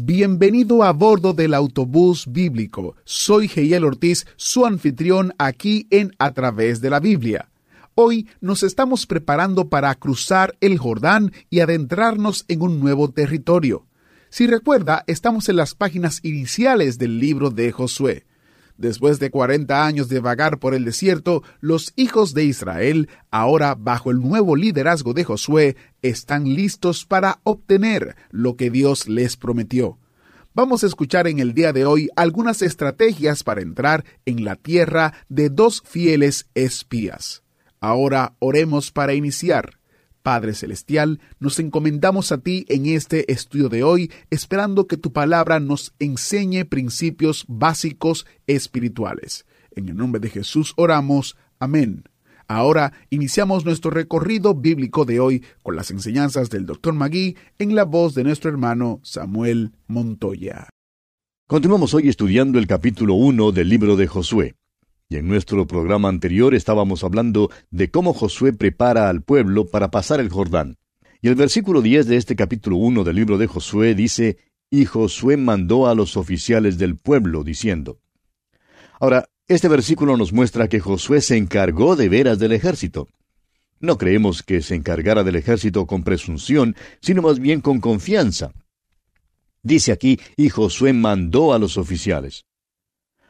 Bienvenido a bordo del autobús bíblico. Soy Geyel Ortiz, su anfitrión aquí en A través de la Biblia. Hoy nos estamos preparando para cruzar el Jordán y adentrarnos en un nuevo territorio. Si recuerda, estamos en las páginas iniciales del libro de Josué. Después de 40 años de vagar por el desierto, los hijos de Israel, ahora bajo el nuevo liderazgo de Josué, están listos para obtener lo que Dios les prometió. Vamos a escuchar en el día de hoy algunas estrategias para entrar en la tierra de dos fieles espías. Ahora oremos para iniciar. Padre Celestial, nos encomendamos a ti en este estudio de hoy, esperando que tu palabra nos enseñe principios básicos espirituales. En el nombre de Jesús oramos. Amén. Ahora iniciamos nuestro recorrido bíblico de hoy con las enseñanzas del Dr. Magui en la voz de nuestro hermano Samuel Montoya. Continuamos hoy estudiando el capítulo 1 del libro de Josué. Y en nuestro programa anterior estábamos hablando de cómo Josué prepara al pueblo para pasar el Jordán. Y el versículo 10 de este capítulo 1 del libro de Josué dice, Y Josué mandó a los oficiales del pueblo, diciendo. Ahora, este versículo nos muestra que Josué se encargó de veras del ejército. No creemos que se encargara del ejército con presunción, sino más bien con confianza. Dice aquí, y Josué mandó a los oficiales.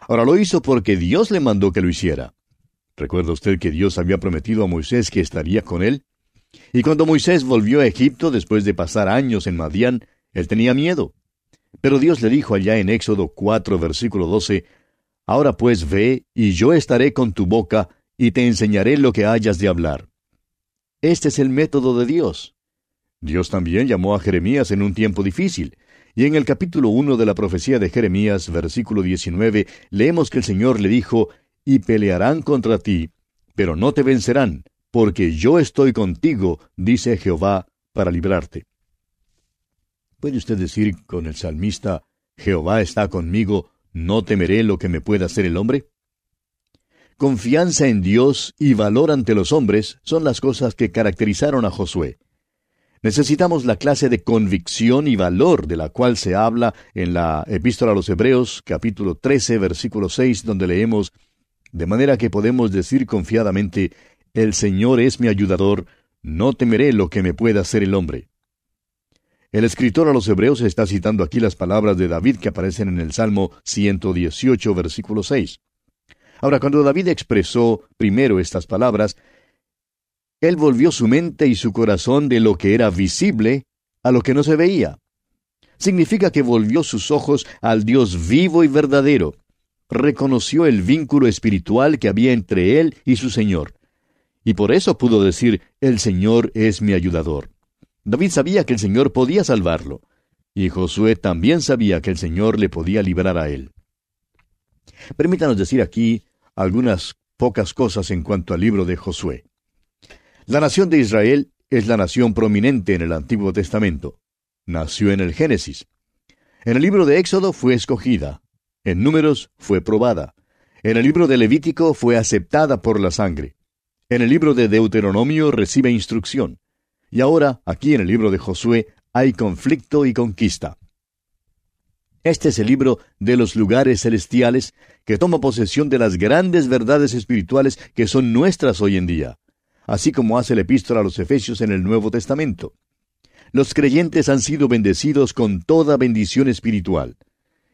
Ahora lo hizo porque Dios le mandó que lo hiciera. ¿Recuerda usted que Dios había prometido a Moisés que estaría con él? Y cuando Moisés volvió a Egipto después de pasar años en Madián, él tenía miedo. Pero Dios le dijo allá en Éxodo 4, versículo 12, Ahora pues ve, y yo estaré con tu boca, y te enseñaré lo que hayas de hablar. Este es el método de Dios. Dios también llamó a Jeremías en un tiempo difícil, y en el capítulo 1 de la profecía de Jeremías, versículo 19, leemos que el Señor le dijo, Y pelearán contra ti, pero no te vencerán, porque yo estoy contigo, dice Jehová, para librarte. ¿Puede usted decir con el salmista, Jehová está conmigo, no temeré lo que me pueda hacer el hombre? Confianza en Dios y valor ante los hombres son las cosas que caracterizaron a Josué. Necesitamos la clase de convicción y valor de la cual se habla en la Epístola a los Hebreos, capítulo 13, versículo 6, donde leemos, de manera que podemos decir confiadamente, El Señor es mi ayudador, no temeré lo que me pueda hacer el hombre. El escritor a los Hebreos está citando aquí las palabras de David que aparecen en el Salmo 118, versículo 6. Ahora, cuando David expresó primero estas palabras, él volvió su mente y su corazón de lo que era visible a lo que no se veía. Significa que volvió sus ojos al Dios vivo y verdadero. Reconoció el vínculo espiritual que había entre él y su Señor. Y por eso pudo decir, el Señor es mi ayudador. David sabía que el Señor podía salvarlo. Y Josué también sabía que el Señor le podía librar a él. Permítanos decir aquí algunas pocas cosas en cuanto al libro de Josué. La nación de Israel es la nación prominente en el Antiguo Testamento. Nació en el Génesis. En el libro de Éxodo fue escogida. En Números fue probada. En el libro de Levítico fue aceptada por la sangre. En el libro de Deuteronomio recibe instrucción. Y ahora, aquí en el libro de Josué, hay conflicto y conquista. Este es el libro de los lugares celestiales que toma posesión de las grandes verdades espirituales que son nuestras hoy en día así como hace la epístola a los Efesios en el Nuevo Testamento. Los creyentes han sido bendecidos con toda bendición espiritual.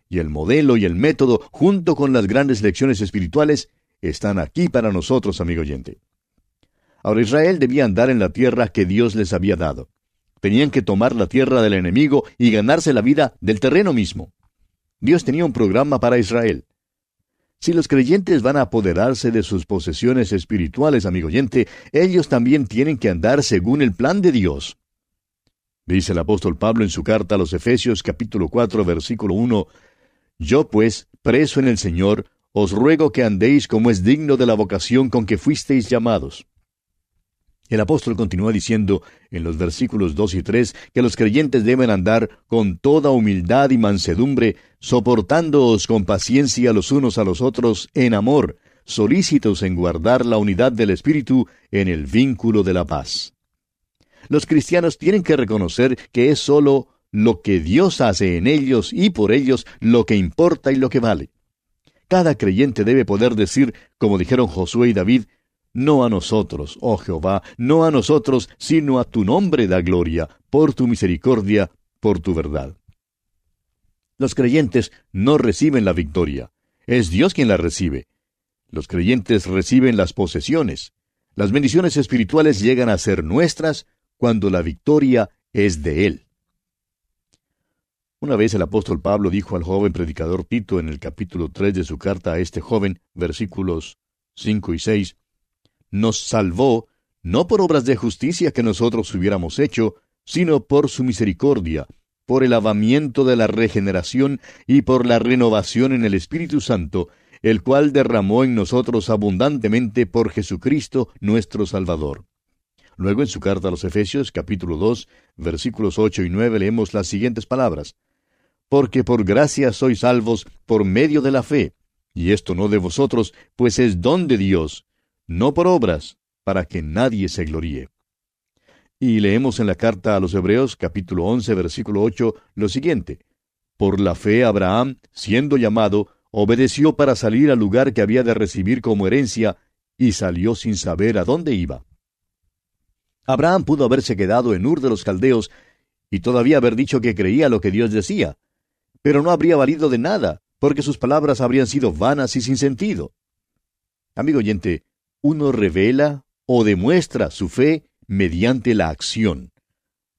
Y el modelo y el método, junto con las grandes lecciones espirituales, están aquí para nosotros, amigo oyente. Ahora Israel debía andar en la tierra que Dios les había dado. Tenían que tomar la tierra del enemigo y ganarse la vida del terreno mismo. Dios tenía un programa para Israel. Si los creyentes van a apoderarse de sus posesiones espirituales, amigo oyente, ellos también tienen que andar según el plan de Dios. Dice el apóstol Pablo en su carta a los Efesios capítulo 4 versículo 1, Yo pues, preso en el Señor, os ruego que andéis como es digno de la vocación con que fuisteis llamados. El apóstol continúa diciendo en los versículos 2 y 3 que los creyentes deben andar con toda humildad y mansedumbre, soportándoos con paciencia los unos a los otros en amor, solícitos en guardar la unidad del Espíritu en el vínculo de la paz. Los cristianos tienen que reconocer que es sólo lo que Dios hace en ellos y por ellos lo que importa y lo que vale. Cada creyente debe poder decir, como dijeron Josué y David, no a nosotros, oh Jehová, no a nosotros, sino a tu nombre da gloria, por tu misericordia, por tu verdad. Los creyentes no reciben la victoria, es Dios quien la recibe. Los creyentes reciben las posesiones. Las bendiciones espirituales llegan a ser nuestras cuando la victoria es de Él. Una vez el apóstol Pablo dijo al joven predicador Tito en el capítulo 3 de su carta a este joven, versículos 5 y 6, nos salvó no por obras de justicia que nosotros hubiéramos hecho, sino por su misericordia, por el lavamiento de la regeneración y por la renovación en el Espíritu Santo, el cual derramó en nosotros abundantemente por Jesucristo nuestro Salvador. Luego en su carta a los Efesios capítulo 2 versículos 8 y 9 leemos las siguientes palabras. Porque por gracia sois salvos por medio de la fe, y esto no de vosotros, pues es don de Dios, no por obras, para que nadie se gloríe. Y leemos en la carta a los Hebreos capítulo 11 versículo 8 lo siguiente. Por la fe Abraham, siendo llamado, obedeció para salir al lugar que había de recibir como herencia, y salió sin saber a dónde iba. Abraham pudo haberse quedado en Ur de los Caldeos y todavía haber dicho que creía lo que Dios decía, pero no habría valido de nada, porque sus palabras habrían sido vanas y sin sentido. Amigo oyente, uno revela o demuestra su fe mediante la acción.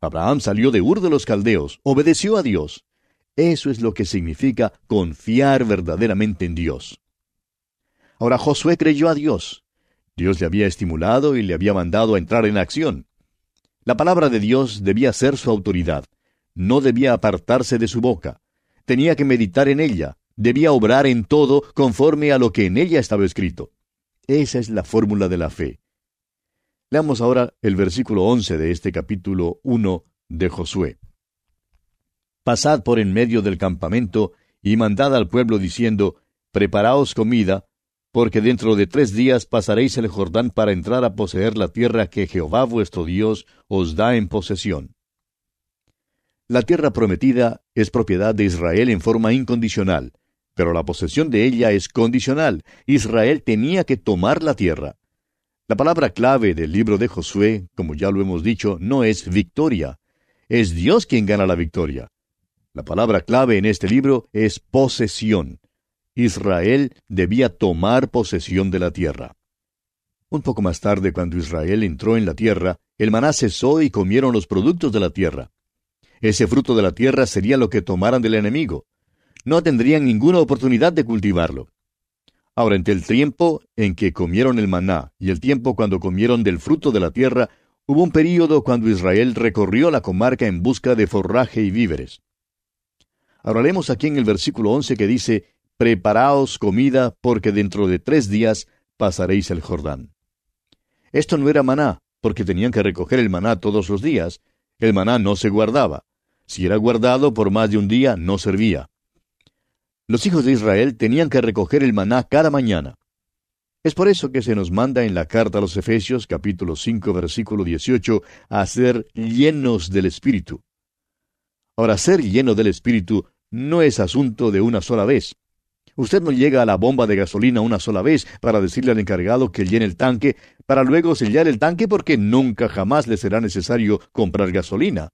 Abraham salió de Ur de los Caldeos, obedeció a Dios. Eso es lo que significa confiar verdaderamente en Dios. Ahora Josué creyó a Dios. Dios le había estimulado y le había mandado a entrar en acción. La palabra de Dios debía ser su autoridad. No debía apartarse de su boca. Tenía que meditar en ella. Debía obrar en todo conforme a lo que en ella estaba escrito. Esa es la fórmula de la fe. Leamos ahora el versículo 11 de este capítulo 1 de Josué. Pasad por en medio del campamento y mandad al pueblo diciendo, Preparaos comida, porque dentro de tres días pasaréis el Jordán para entrar a poseer la tierra que Jehová vuestro Dios os da en posesión. La tierra prometida es propiedad de Israel en forma incondicional, pero la posesión de ella es condicional. Israel tenía que tomar la tierra. La palabra clave del libro de Josué, como ya lo hemos dicho, no es victoria. Es Dios quien gana la victoria. La palabra clave en este libro es posesión. Israel debía tomar posesión de la tierra. Un poco más tarde, cuando Israel entró en la tierra, el maná cesó y comieron los productos de la tierra. Ese fruto de la tierra sería lo que tomaran del enemigo no tendrían ninguna oportunidad de cultivarlo. Ahora, entre el tiempo en que comieron el maná y el tiempo cuando comieron del fruto de la tierra, hubo un período cuando Israel recorrió la comarca en busca de forraje y víveres. Ahora leemos aquí en el versículo 11 que dice, Preparaos comida, porque dentro de tres días pasaréis el Jordán. Esto no era maná, porque tenían que recoger el maná todos los días. El maná no se guardaba. Si era guardado por más de un día, no servía. Los hijos de Israel tenían que recoger el maná cada mañana. Es por eso que se nos manda en la carta a los Efesios capítulo 5 versículo 18 a ser llenos del Espíritu. Ahora, ser lleno del Espíritu no es asunto de una sola vez. Usted no llega a la bomba de gasolina una sola vez para decirle al encargado que llene el tanque, para luego sellar el tanque porque nunca jamás le será necesario comprar gasolina.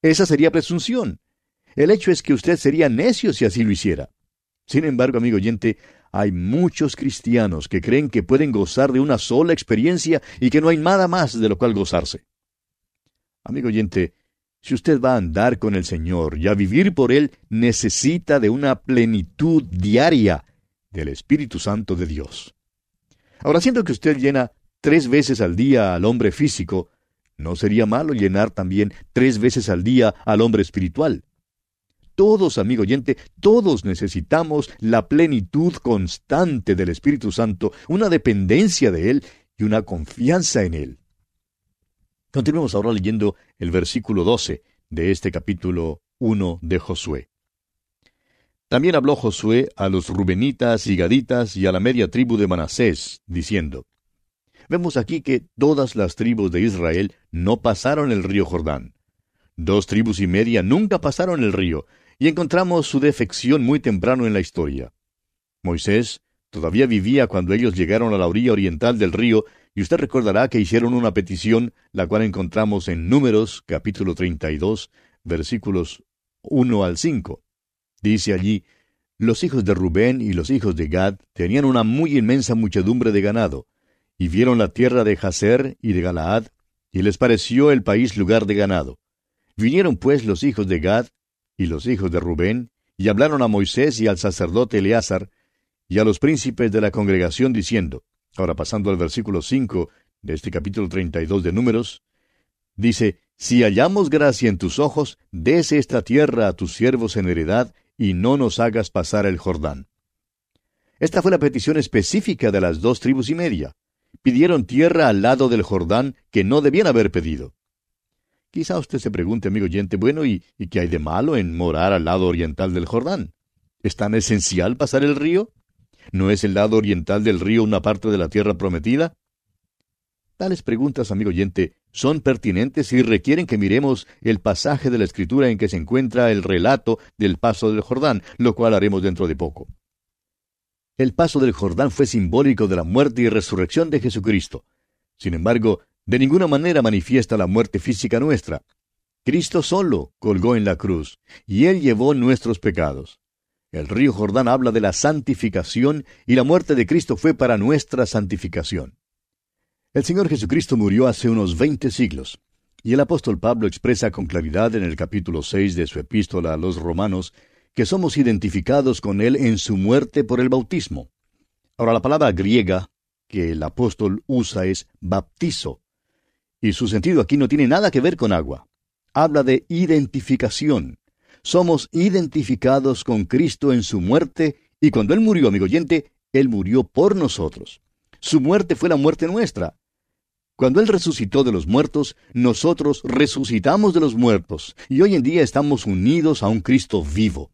Esa sería presunción. El hecho es que usted sería necio si así lo hiciera. Sin embargo, amigo oyente, hay muchos cristianos que creen que pueden gozar de una sola experiencia y que no hay nada más de lo cual gozarse. Amigo oyente, si usted va a andar con el Señor y a vivir por Él, necesita de una plenitud diaria del Espíritu Santo de Dios. Ahora, siendo que usted llena tres veces al día al hombre físico, No sería malo llenar también tres veces al día al hombre espiritual. Todos, amigo oyente, todos necesitamos la plenitud constante del Espíritu Santo, una dependencia de Él y una confianza en Él. Continuemos ahora leyendo el versículo 12 de este capítulo 1 de Josué. También habló Josué a los rubenitas y gaditas y a la media tribu de Manasés, diciendo, Vemos aquí que todas las tribus de Israel no pasaron el río Jordán. Dos tribus y media nunca pasaron el río, y encontramos su defección muy temprano en la historia. Moisés todavía vivía cuando ellos llegaron a la orilla oriental del río, y usted recordará que hicieron una petición, la cual encontramos en Números capítulo 32, versículos 1 al 5. Dice allí, los hijos de Rubén y los hijos de Gad tenían una muy inmensa muchedumbre de ganado, y vieron la tierra de Jazer y de Galaad, y les pareció el país lugar de ganado. Vinieron pues los hijos de Gad y los hijos de Rubén, y hablaron a Moisés y al sacerdote Eleazar, y a los príncipes de la congregación, diciendo, ahora pasando al versículo 5 de este capítulo 32 de Números, dice, Si hallamos gracia en tus ojos, des esta tierra a tus siervos en heredad, y no nos hagas pasar el Jordán. Esta fue la petición específica de las dos tribus y media. Pidieron tierra al lado del Jordán que no debían haber pedido. Quizá usted se pregunte, amigo oyente, bueno, ¿y, ¿y qué hay de malo en morar al lado oriental del Jordán? ¿Es tan esencial pasar el río? ¿No es el lado oriental del río una parte de la tierra prometida? Tales preguntas, amigo oyente, son pertinentes y requieren que miremos el pasaje de la Escritura en que se encuentra el relato del paso del Jordán, lo cual haremos dentro de poco. El paso del Jordán fue simbólico de la muerte y resurrección de Jesucristo. Sin embargo, de ninguna manera manifiesta la muerte física nuestra. Cristo solo colgó en la cruz, y Él llevó nuestros pecados. El río Jordán habla de la santificación, y la muerte de Cristo fue para nuestra santificación. El Señor Jesucristo murió hace unos veinte siglos, y el apóstol Pablo expresa con claridad en el capítulo seis de su epístola a los romanos que somos identificados con Él en su muerte por el bautismo. Ahora la palabra griega que el apóstol usa es baptizo, y su sentido aquí no tiene nada que ver con agua. Habla de identificación. Somos identificados con Cristo en su muerte, y cuando Él murió, amigo oyente, Él murió por nosotros. Su muerte fue la muerte nuestra. Cuando Él resucitó de los muertos, nosotros resucitamos de los muertos, y hoy en día estamos unidos a un Cristo vivo.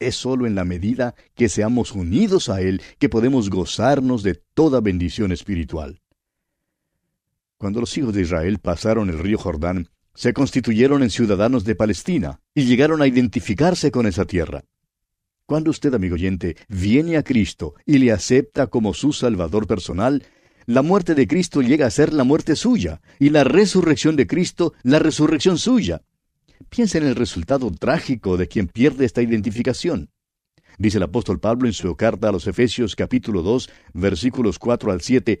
Es solo en la medida que seamos unidos a Él que podemos gozarnos de toda bendición espiritual. Cuando los hijos de Israel pasaron el río Jordán, se constituyeron en ciudadanos de Palestina y llegaron a identificarse con esa tierra. Cuando usted, amigo oyente, viene a Cristo y le acepta como su Salvador personal, la muerte de Cristo llega a ser la muerte suya y la resurrección de Cristo la resurrección suya. Piensa en el resultado trágico de quien pierde esta identificación. Dice el apóstol Pablo en su carta a los Efesios capítulo 2 versículos 4 al 7,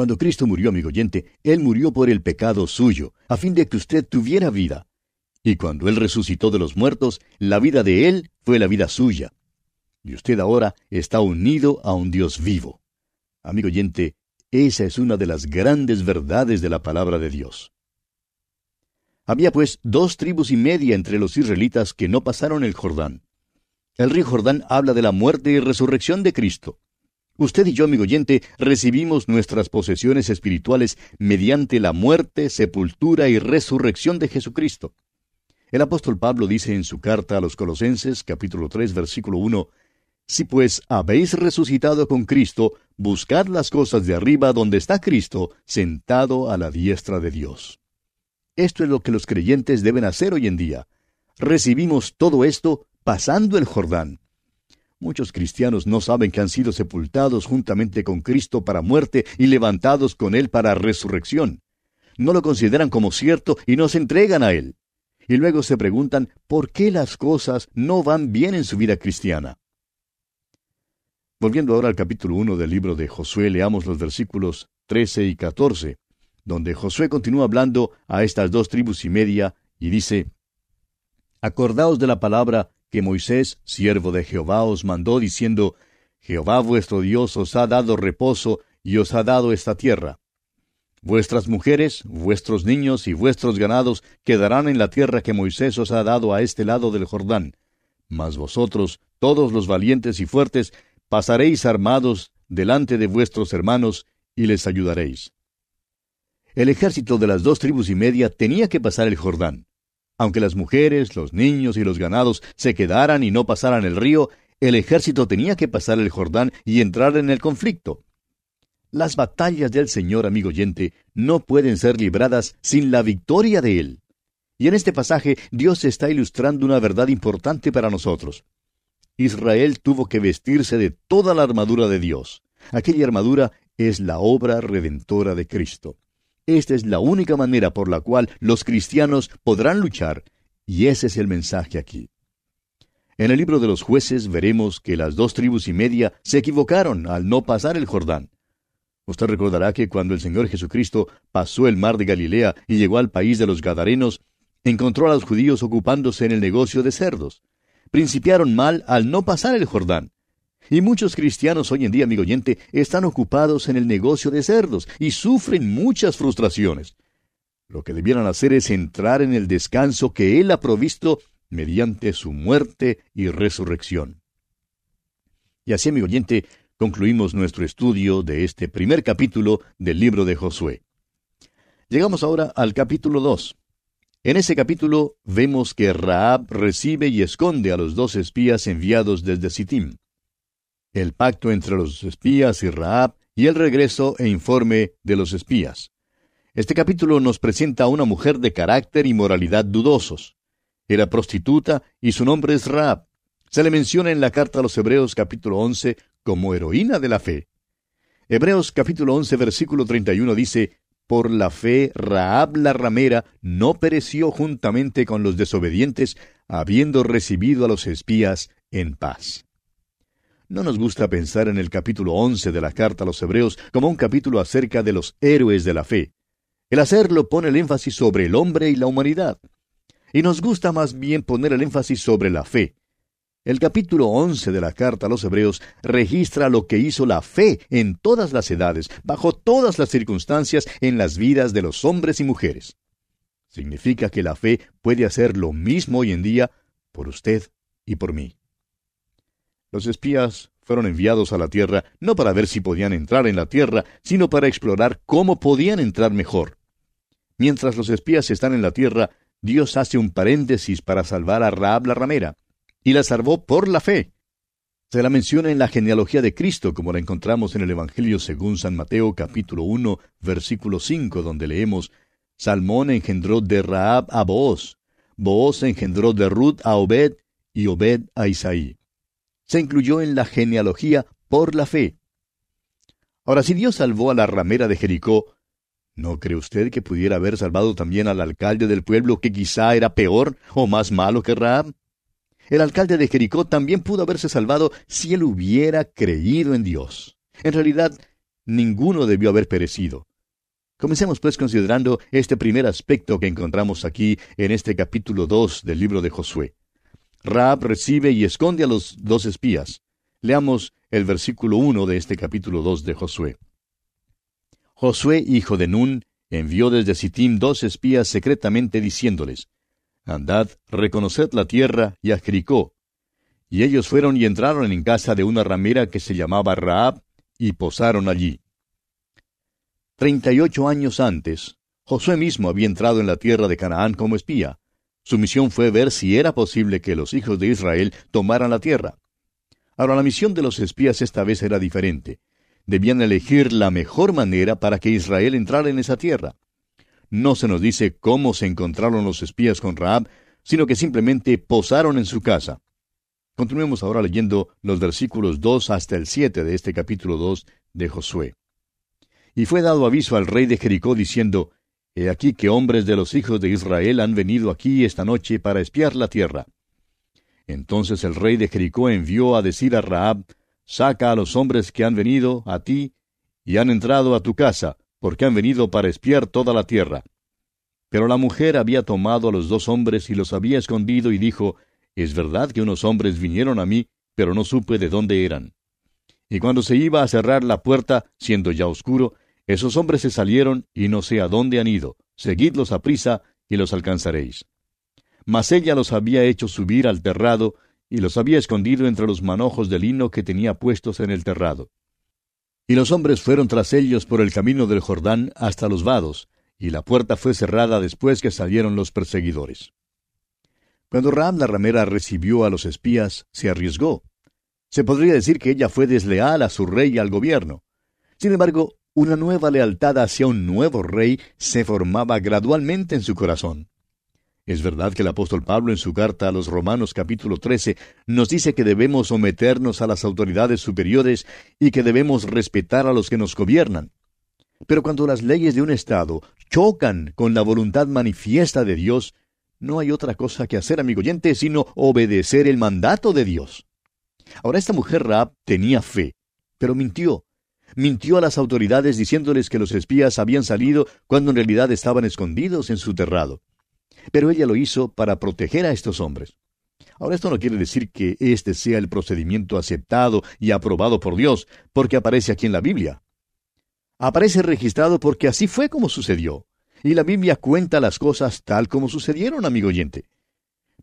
Cuando Cristo murió, amigo oyente, Él murió por el pecado suyo, a fin de que usted tuviera vida. Y cuando Él resucitó de los muertos, la vida de Él fue la vida suya. Y usted ahora está unido a un Dios vivo. Amigo oyente, esa es una de las grandes verdades de la palabra de Dios. Había pues dos tribus y media entre los israelitas que no pasaron el Jordán. El río Jordán habla de la muerte y resurrección de Cristo. Usted y yo, amigo oyente, recibimos nuestras posesiones espirituales mediante la muerte, sepultura y resurrección de Jesucristo. El apóstol Pablo dice en su carta a los Colosenses, capítulo 3, versículo 1, Si pues habéis resucitado con Cristo, buscad las cosas de arriba donde está Cristo, sentado a la diestra de Dios. Esto es lo que los creyentes deben hacer hoy en día. Recibimos todo esto pasando el Jordán. Muchos cristianos no saben que han sido sepultados juntamente con Cristo para muerte y levantados con Él para resurrección. no lo consideran como cierto y no se entregan a él. Y luego se preguntan por qué las cosas no van bien en su vida cristiana. Volviendo ahora al capítulo 1 del libro de Josué, leamos los versículos 13 y 14, donde Josué continúa hablando a estas dos tribus y media y dice, Acordaos de la palabra que Moisés, siervo de Jehová, os mandó diciendo, Jehová vuestro Dios os ha dado reposo y os ha dado esta tierra. Vuestras mujeres, vuestros niños y vuestros ganados quedarán en la tierra que Moisés os ha dado a este lado del Jordán. Mas vosotros, todos los valientes y fuertes, pasaréis armados delante de vuestros hermanos y les ayudaréis. El ejército de las dos tribus y media tenía que pasar el Jordán. Aunque las mujeres, los niños y los ganados se quedaran y no pasaran el río, el ejército tenía que pasar el Jordán y entrar en el conflicto. Las batallas del Señor, amigo oyente, no pueden ser libradas sin la victoria de Él. Y en este pasaje Dios está ilustrando una verdad importante para nosotros. Israel tuvo que vestirse de toda la armadura de Dios. Aquella armadura es la obra redentora de Cristo. Esta es la única manera por la cual los cristianos podrán luchar, y ese es el mensaje aquí. En el libro de los jueces veremos que las dos tribus y media se equivocaron al no pasar el Jordán. Usted recordará que cuando el Señor Jesucristo pasó el mar de Galilea y llegó al país de los Gadarenos, encontró a los judíos ocupándose en el negocio de cerdos principiaron mal al no pasar el Jordán. Y muchos cristianos hoy en día, amigo oyente, están ocupados en el negocio de cerdos y sufren muchas frustraciones. Lo que debieran hacer es entrar en el descanso que Él ha provisto mediante su muerte y resurrección. Y así, amigo oyente, concluimos nuestro estudio de este primer capítulo del libro de Josué. Llegamos ahora al capítulo 2. En ese capítulo vemos que Raab recibe y esconde a los dos espías enviados desde Sittim. El pacto entre los espías y Raab y el regreso e informe de los espías. Este capítulo nos presenta a una mujer de carácter y moralidad dudosos. Era prostituta y su nombre es Raab. Se le menciona en la carta a los Hebreos capítulo 11 como heroína de la fe. Hebreos capítulo 11 versículo 31 dice, por la fe, Raab la ramera no pereció juntamente con los desobedientes, habiendo recibido a los espías en paz. No nos gusta pensar en el capítulo 11 de la carta a los Hebreos como un capítulo acerca de los héroes de la fe. El hacerlo pone el énfasis sobre el hombre y la humanidad. Y nos gusta más bien poner el énfasis sobre la fe, el capítulo 11 de la carta a los Hebreos registra lo que hizo la fe en todas las edades, bajo todas las circunstancias en las vidas de los hombres y mujeres. Significa que la fe puede hacer lo mismo hoy en día por usted y por mí. Los espías fueron enviados a la tierra no para ver si podían entrar en la tierra, sino para explorar cómo podían entrar mejor. Mientras los espías están en la tierra, Dios hace un paréntesis para salvar a Raab la ramera y la salvó por la fe. Se la menciona en la genealogía de Cristo, como la encontramos en el Evangelio según San Mateo capítulo 1, versículo 5, donde leemos, Salmón engendró de Raab a Booz, Booz engendró de Ruth a Obed, y Obed a Isaí. Se incluyó en la genealogía por la fe. Ahora, si Dios salvó a la ramera de Jericó, ¿no cree usted que pudiera haber salvado también al alcalde del pueblo que quizá era peor o más malo que Raab? El alcalde de Jericó también pudo haberse salvado si él hubiera creído en Dios. En realidad, ninguno debió haber perecido. Comencemos pues considerando este primer aspecto que encontramos aquí en este capítulo 2 del libro de Josué. Raab recibe y esconde a los dos espías. Leamos el versículo 1 de este capítulo 2 de Josué. Josué, hijo de Nun, envió desde Sittim dos espías secretamente diciéndoles, Andad, reconoced la tierra y a Jericó. Y ellos fueron y entraron en casa de una ramera que se llamaba Raab, y posaron allí. Treinta y ocho años antes, Josué mismo había entrado en la tierra de Canaán como espía. Su misión fue ver si era posible que los hijos de Israel tomaran la tierra. Ahora la misión de los espías esta vez era diferente. Debían elegir la mejor manera para que Israel entrara en esa tierra. No se nos dice cómo se encontraron los espías con Raab, sino que simplemente posaron en su casa. Continuemos ahora leyendo los versículos 2 hasta el 7 de este capítulo 2 de Josué. Y fue dado aviso al rey de Jericó diciendo, He aquí que hombres de los hijos de Israel han venido aquí esta noche para espiar la tierra. Entonces el rey de Jericó envió a decir a Raab, Saca a los hombres que han venido a ti y han entrado a tu casa, porque han venido para espiar toda la tierra. Pero la mujer había tomado a los dos hombres y los había escondido y dijo, Es verdad que unos hombres vinieron a mí, pero no supe de dónde eran. Y cuando se iba a cerrar la puerta, siendo ya oscuro, esos hombres se salieron y no sé a dónde han ido. Seguidlos a prisa y los alcanzaréis. Mas ella los había hecho subir al terrado y los había escondido entre los manojos de lino que tenía puestos en el terrado. Y los hombres fueron tras ellos por el camino del Jordán hasta los vados, y la puerta fue cerrada después que salieron los perseguidores. Cuando Ram la ramera recibió a los espías, se arriesgó. Se podría decir que ella fue desleal a su rey y al gobierno. Sin embargo, una nueva lealtad hacia un nuevo rey se formaba gradualmente en su corazón. Es verdad que el apóstol Pablo en su carta a los Romanos capítulo 13 nos dice que debemos someternos a las autoridades superiores y que debemos respetar a los que nos gobiernan. Pero cuando las leyes de un Estado chocan con la voluntad manifiesta de Dios, no hay otra cosa que hacer, amigo oyente, sino obedecer el mandato de Dios. Ahora esta mujer Raab tenía fe, pero mintió. Mintió a las autoridades diciéndoles que los espías habían salido cuando en realidad estaban escondidos en su terrado. Pero ella lo hizo para proteger a estos hombres. Ahora esto no quiere decir que este sea el procedimiento aceptado y aprobado por Dios, porque aparece aquí en la Biblia. Aparece registrado porque así fue como sucedió. Y la Biblia cuenta las cosas tal como sucedieron, amigo oyente.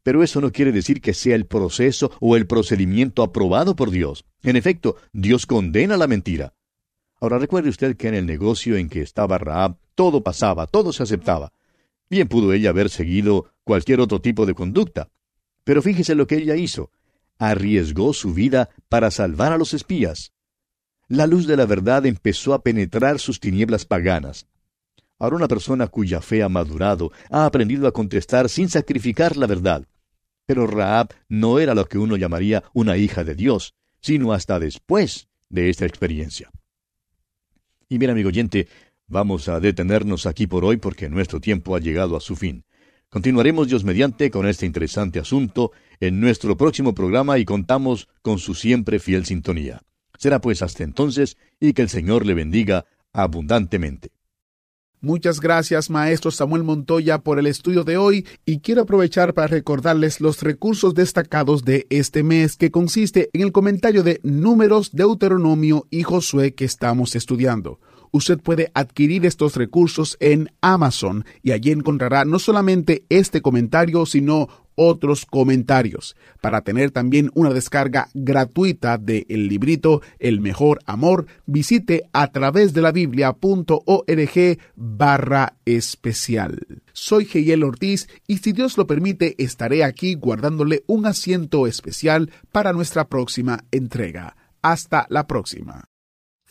Pero eso no quiere decir que sea el proceso o el procedimiento aprobado por Dios. En efecto, Dios condena la mentira. Ahora recuerde usted que en el negocio en que estaba Raab, todo pasaba, todo se aceptaba. Bien pudo ella haber seguido cualquier otro tipo de conducta. Pero fíjese lo que ella hizo. Arriesgó su vida para salvar a los espías. La luz de la verdad empezó a penetrar sus tinieblas paganas. Ahora una persona cuya fe ha madurado ha aprendido a contestar sin sacrificar la verdad. Pero Raab no era lo que uno llamaría una hija de Dios, sino hasta después de esta experiencia. Y bien, amigo oyente, Vamos a detenernos aquí por hoy porque nuestro tiempo ha llegado a su fin. Continuaremos Dios mediante con este interesante asunto en nuestro próximo programa y contamos con su siempre fiel sintonía. Será pues hasta entonces y que el Señor le bendiga abundantemente. Muchas gracias, maestro Samuel Montoya, por el estudio de hoy y quiero aprovechar para recordarles los recursos destacados de este mes que consiste en el comentario de Números, Deuteronomio y Josué que estamos estudiando. Usted puede adquirir estos recursos en Amazon y allí encontrará no solamente este comentario, sino otros comentarios, para tener también una descarga gratuita de el librito El mejor amor, visite a través de la biblia.org barra especial. Soy Geyel Ortiz y si Dios lo permite estaré aquí guardándole un asiento especial para nuestra próxima entrega. Hasta la próxima.